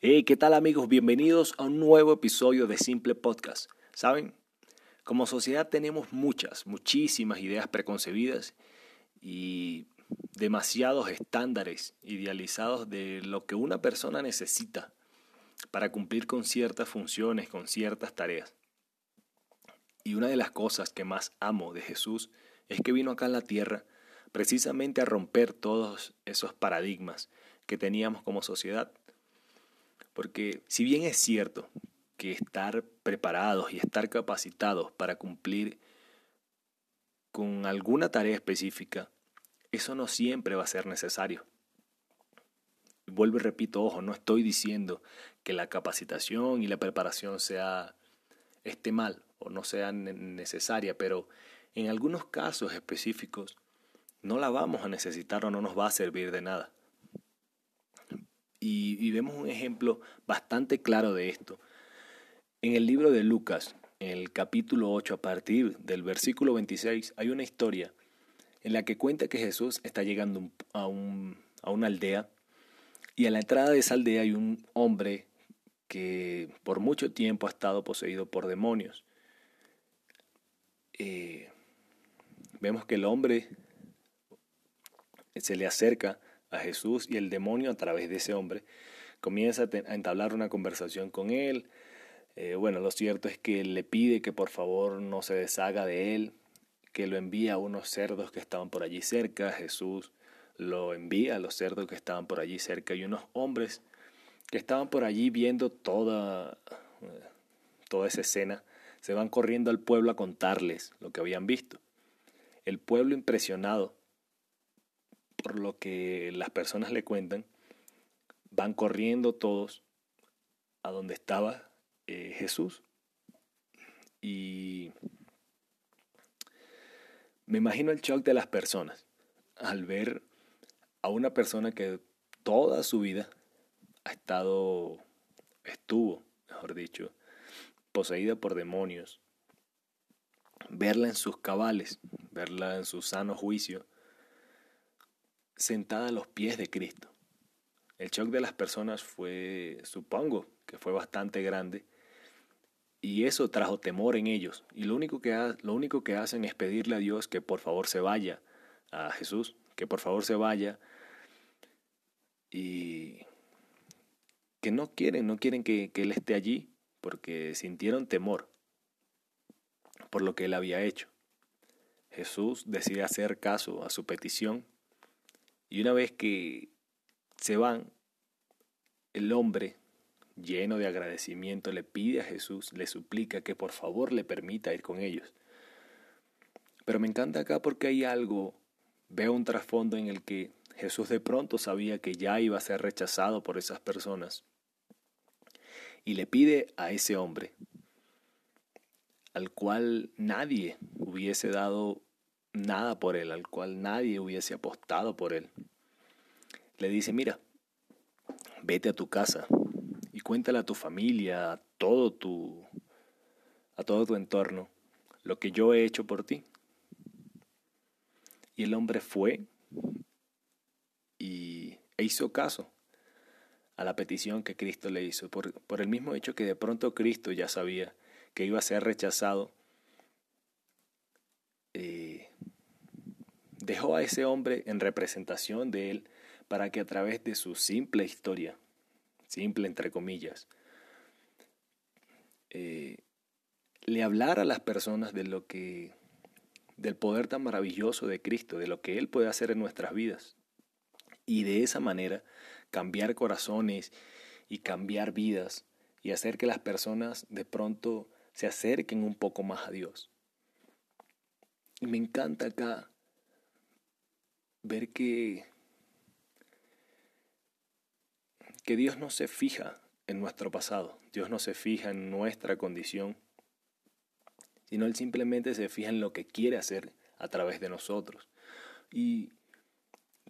Hey, ¿qué tal amigos? Bienvenidos a un nuevo episodio de Simple Podcast. ¿Saben? Como sociedad tenemos muchas, muchísimas ideas preconcebidas y demasiados estándares idealizados de lo que una persona necesita para cumplir con ciertas funciones, con ciertas tareas. Y una de las cosas que más amo de Jesús es que vino acá en la tierra precisamente a romper todos esos paradigmas que teníamos como sociedad porque si bien es cierto que estar preparados y estar capacitados para cumplir con alguna tarea específica, eso no siempre va a ser necesario. Vuelvo y repito, ojo, no estoy diciendo que la capacitación y la preparación sea esté mal o no sea necesaria, pero en algunos casos específicos no la vamos a necesitar o no nos va a servir de nada. Y, vemos un ejemplo bastante claro de esto. En el libro de Lucas, en el capítulo 8, a partir del versículo 26, hay una historia en la que cuenta que Jesús está llegando a, un, a una aldea y a la entrada de esa aldea hay un hombre que por mucho tiempo ha estado poseído por demonios. Eh, vemos que el hombre se le acerca a Jesús y el demonio a través de ese hombre comienza a, entablar una conversación con él. Eh, bueno, lo cierto es que le pide que por favor no se deshaga de él, que lo envía a unos cerdos que estaban por allí cerca. Jesús lo envía a los cerdos que estaban por allí cerca y unos hombres que estaban por allí viendo toda, toda esa escena se van corriendo al pueblo a contarles lo que habían visto. El pueblo impresionado por lo que las personas le cuentan, van corriendo todos a donde estaba eh, Jesús. Y me imagino el shock de las personas al ver a una persona que toda su vida ha estado, estuvo, mejor dicho, poseída por demonios, verla en sus cabales, verla en su sano juicio, sentada a los pies de Cristo. El shock de las personas fue, supongo, que fue bastante grande y eso trajo temor en ellos. Y lo único que, lo único que hacen es pedirle a Dios que por favor se vaya, a Jesús, que por favor se vaya y que no quieren, no quieren que, que Él esté allí porque sintieron temor por lo que Él había hecho. Jesús decide hacer caso a su petición y una vez que se van, el hombre, lleno de agradecimiento, le pide a Jesús, le suplica que por favor le permita ir con ellos. Pero me encanta acá porque hay algo, veo un trasfondo en el que Jesús de pronto sabía que ya iba a ser rechazado por esas personas. Y le pide a ese hombre, al cual nadie hubiese dado nada por él, al cual nadie hubiese apostado por él. Le dice, mira, vete a tu casa y cuéntale a tu familia, a todo tu, a todo tu entorno, lo que yo he hecho por ti. Y el hombre fue y e hizo caso a la petición que Cristo le hizo, por, por el mismo hecho que de pronto Cristo ya sabía que iba a ser rechazado. Eh, dejó a ese hombre en representación de él para que a través de su simple historia, simple entre comillas, eh, le hablara a las personas de lo que del poder tan maravilloso de Cristo, de lo que Él puede hacer en nuestras vidas. Y de esa manera cambiar corazones y cambiar vidas y hacer que las personas de pronto se acerquen un poco más a Dios. Y me encanta acá ver que, que Dios no se fija en nuestro pasado, Dios no se fija en nuestra condición, sino Él simplemente se fija en lo que quiere hacer a través de nosotros. Y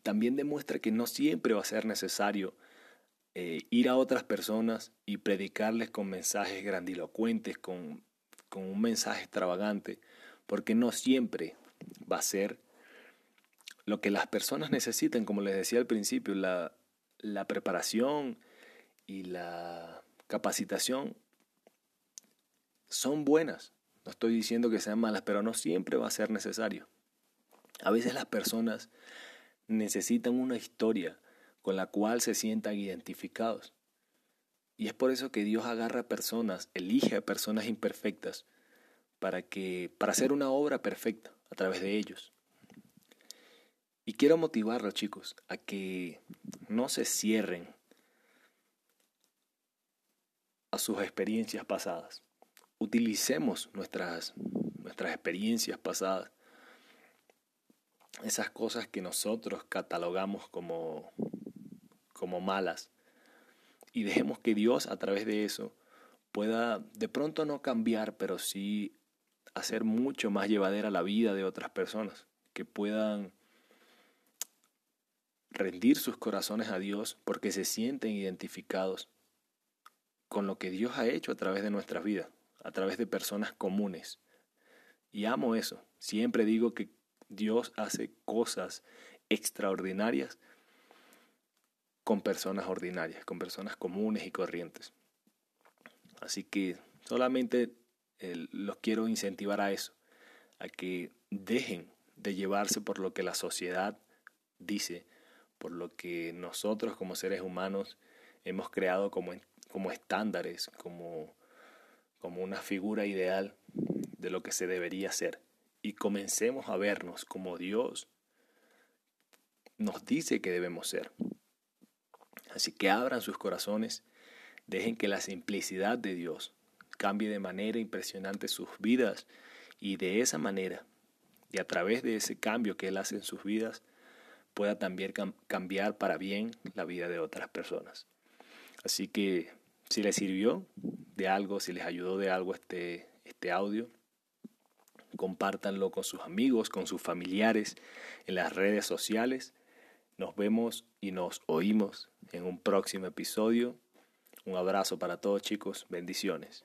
también demuestra que no siempre va a ser necesario eh, ir a otras personas y predicarles con mensajes grandilocuentes, con, con un mensaje extravagante, porque no siempre va a ser lo que las personas necesitan, como les decía al principio, la, preparación y la capacitación son buenas. No estoy diciendo que sean malas, pero no siempre va a ser necesario. A veces las personas necesitan una historia con la cual se sientan identificados. Y es por eso que Dios agarra personas, elige a personas imperfectas para que para hacer una obra perfecta a través de ellos. Y quiero motivarlos, chicos, a que no se cierren a sus experiencias pasadas. Utilicemos nuestras, nuestras experiencias pasadas, esas cosas que nosotros catalogamos como, como malas, y dejemos que Dios a través de eso pueda de pronto no cambiar, pero sí hacer mucho más llevadera la vida de otras personas, que puedan rendir sus corazones a Dios porque se sienten identificados con lo que Dios ha hecho a través de nuestras vidas, a través de personas comunes. Y amo eso. Siempre digo que Dios hace cosas extraordinarias con personas ordinarias, con personas comunes y corrientes. Así que solamente los quiero incentivar a eso, a que dejen de llevarse por lo que la sociedad dice, por lo que nosotros como seres humanos hemos creado como, como estándares, como, como una figura ideal de lo que se debería ser. Y comencemos a vernos como Dios nos dice que debemos ser. Así que abran sus corazones, dejen que la simplicidad de Dios cambie de manera impresionante sus vidas y de esa manera y a través de ese cambio que Él hace en sus vidas, pueda también cambiar para bien la vida de otras personas. Así que si les sirvió de algo, si les ayudó de algo este, este audio, compártanlo con sus amigos, con sus familiares, en las redes sociales. Nos vemos y nos oímos en un próximo episodio. Un abrazo para todos chicos, bendiciones.